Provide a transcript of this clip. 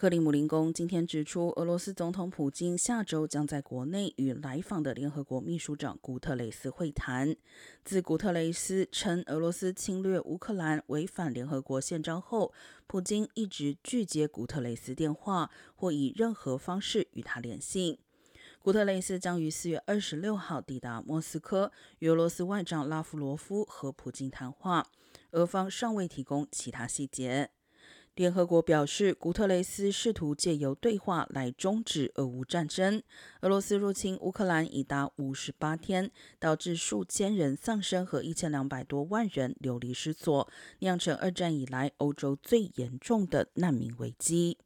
克里姆林宫今天指出，俄罗斯总统普京下周将在国内与来访的联合国秘书长古特雷斯会谈。自古特雷斯称俄罗斯侵略乌克兰违反联合国宪章后，普京一直拒接古特雷斯电话或以任何方式与他联系。古特雷斯将于四月二十六号抵达莫斯科，与俄罗斯外长拉夫罗夫和普京谈话。俄方尚未提供其他细节。联合国表示，古特雷斯试图借由对话来终止俄乌战争。俄罗斯入侵乌克兰已达五十八天，导致数千人丧生和一千两百多万人流离失所，酿成二战以来欧洲最严重的难民危机。